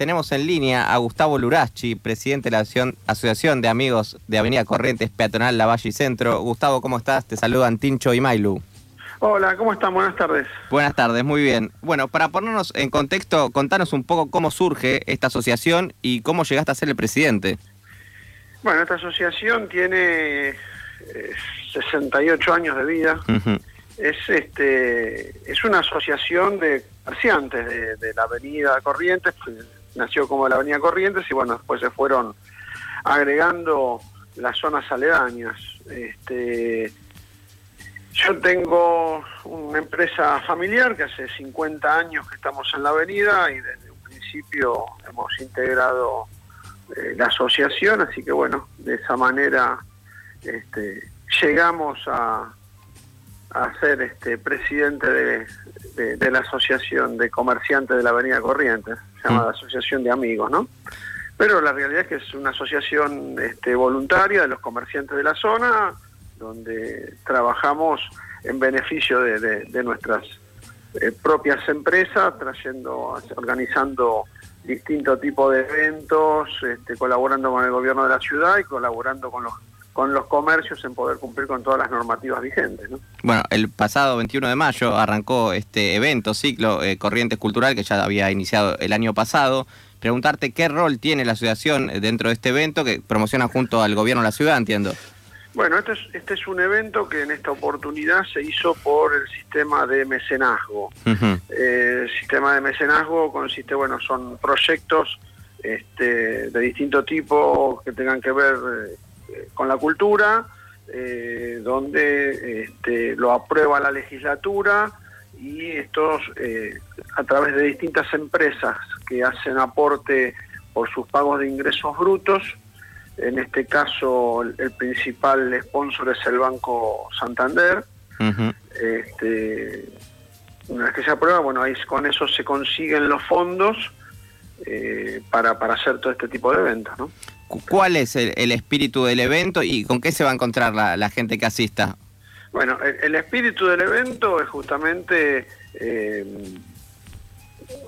tenemos en línea a Gustavo Lurachi, presidente de la Asociación de Amigos de Avenida Corrientes Peatonal Lavalle y Centro. Gustavo, ¿cómo estás? Te saludan Tincho y Mailu. Hola, ¿cómo están? Buenas tardes. Buenas tardes, muy bien. Bueno, para ponernos en contexto, contanos un poco cómo surge esta asociación y cómo llegaste a ser el presidente. Bueno, esta asociación tiene 68 eh, años de vida. Es este es una asociación de comerciantes de, la Avenida Corrientes, nació como la Avenida Corrientes y bueno, después se fueron agregando las zonas aledañas. Este, yo tengo una empresa familiar que hace 50 años que estamos en la avenida y desde un principio hemos integrado eh, la asociación, así que bueno, de esa manera este, llegamos a, a ser este, presidente de, la Asociación de Comerciantes de la Avenida Corrientes, llamada mm. Asociación de Amigos, ¿no? Pero la realidad es que es una asociación este, voluntaria de los comerciantes de la zona, donde trabajamos en beneficio de, nuestras eh, propias empresas, trayendo, organizando distintos tipos de eventos, este, colaborando con el gobierno de la ciudad y colaborando con los con los comercios en poder cumplir con todas las normativas vigentes. ¿no? Bueno, el pasado 21 de mayo arrancó este evento, ciclo eh, Corrientes Cultural, que ya había iniciado el año pasado. Preguntarte qué rol tiene la asociación dentro de este evento que promociona junto al gobierno de la ciudad, entiendo. Bueno, este es, este es un evento que en esta oportunidad se hizo por el sistema de mecenazgo. Eh, el sistema de mecenazgo consiste, bueno, son proyectos este, de distinto tipo que tengan que ver eh, con la cultura, eh, donde este, lo aprueba la legislatura y estos a través de distintas empresas que hacen aporte por sus pagos de ingresos brutos, en este caso, el, principal sponsor es el Banco Santander. este, una vez que se aprueba, bueno, ahí con eso se consiguen los fondos eh, para, para hacer todo este tipo de eventos. ¿no? ¿Cuál es el, espíritu del evento y con qué se va a encontrar la, gente que asista? Bueno, el, espíritu del evento es justamente eh,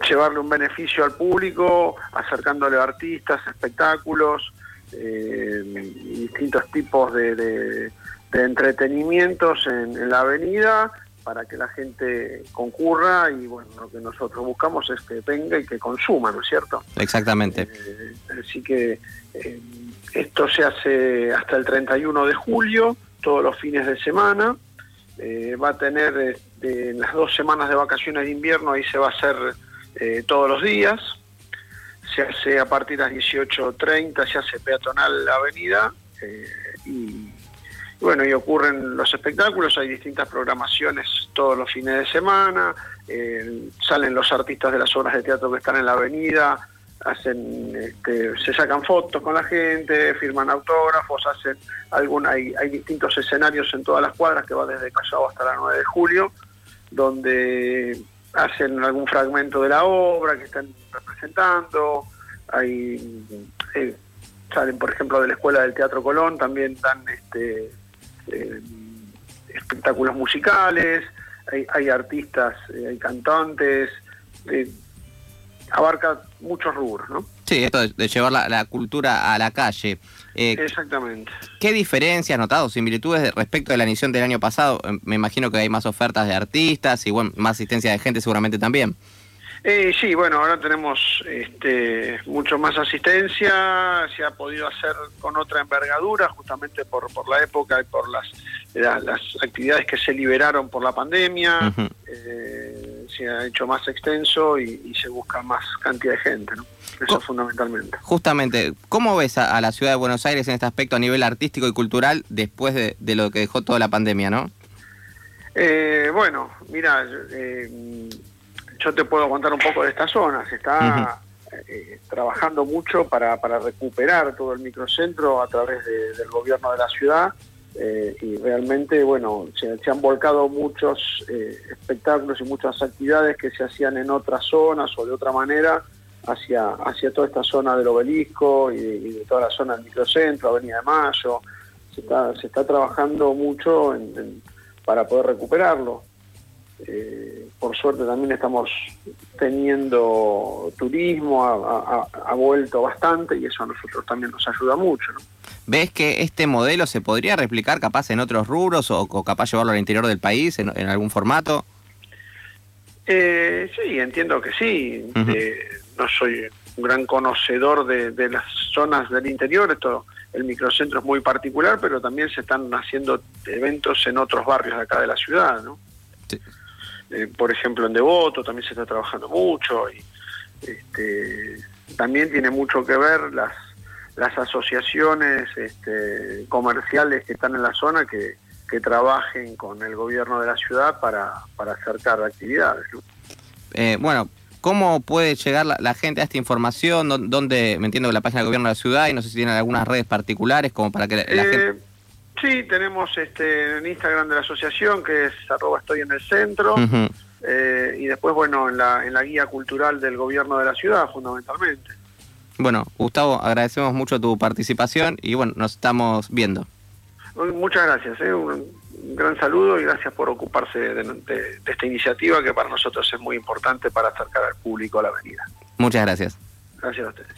llevarle un beneficio al público, acercándole artistas, espectáculos, eh, distintos tipos de, entretenimientos en, la avenida para que la gente concurra y bueno, lo que nosotros buscamos es que venga y que consuma, ¿no es cierto? Exactamente. Eh, así que eh, esto se hace hasta el 31 de julio, todos los fines de semana. va a tener en las dos semanas de vacaciones de invierno, ahí se va a hacer todos los días se hace a partir de las 18.30, se hace peatonal la avenida eh, y, bueno, y ocurren los espectáculos, hay distintas programaciones todos los fines de semana, eh, salen los artistas de las obras de teatro que están en la avenida, hacen este, se sacan fotos con la gente, firman autógrafos, hacen algún, hay, hay distintos escenarios en todas las cuadras que va desde Callao hasta la 9 de julio, donde hacen algún fragmento de la obra que están representando, hay eh, salen por ejemplo de la Escuela del Teatro Colón, también dan este eh, espectáculos musicales, hay, hay artistas, eh, hay cantantes, abarca muchos rubros, ¿no? Sí, esto de, llevar la, cultura a la calle. Exactamente. ¿Qué diferencias notado, similitudes respecto de la emisión del año pasado? Me imagino que hay más ofertas de artistas y bueno, más asistencia de gente seguramente también. Eh, sí, bueno, ahora tenemos este, mucho más asistencia, se ha podido hacer con otra envergadura, justamente por, por la época y por las, las actividades que se liberaron por la pandemia, eh, se ha hecho más extenso y, se busca más cantidad de gente, ¿no? Eso fundamentalmente. Justamente, ¿cómo ves a, la ciudad de Buenos Aires en este aspecto a nivel artístico y cultural después de, de lo que dejó toda la pandemia, no? Eh, bueno, mira, eh, yo te puedo contar un poco de esta zona. Se está eh, trabajando mucho para, para, recuperar todo el microcentro a través del gobierno de la ciudad eh, y realmente, bueno, se, han volcado muchos eh, espectáculos y muchas actividades que se hacían en otras zonas o de otra manera hacia, hacia toda esta zona del obelisco y, de toda la zona del microcentro, Avenida de Mayo. Se está, se está trabajando mucho para poder recuperarlo. Eh, por suerte también estamos teniendo turismo, ha, vuelto bastante y eso a nosotros también nos ayuda mucho. ¿Ves que este modelo se podría replicar capaz en otros rubros o, capaz llevarlo al interior del país en, algún formato? Eh, sí, entiendo que sí. Eh, no soy un gran conocedor de, las zonas del interior, esto el microcentro es muy particular, pero también se están haciendo eventos en otros barrios de acá de la ciudad, ¿no? Eh, por ejemplo, en Devoto también se está trabajando mucho y este, también tiene mucho que ver las, las asociaciones este, comerciales que están en la zona que, que trabajen con el gobierno de la ciudad para, para acercar actividades. Eh, bueno, ¿cómo puede llegar la, gente a esta información? ¿Dónde, me entiendo que la página del gobierno de la ciudad y no sé si tienen algunas redes particulares como para que la, gente... Eh, Sí, tenemos este, en Instagram de la asociación, que es arroba estoy en el centro, eh, y después, bueno, en la, en la guía cultural del gobierno de la ciudad, fundamentalmente. Bueno, Gustavo, agradecemos mucho tu participación y bueno, nos estamos viendo. Muchas gracias, ¿eh? un gran saludo y gracias por ocuparse de esta iniciativa que para nosotros es muy importante para acercar al público a la avenida. Muchas gracias. Gracias a ustedes.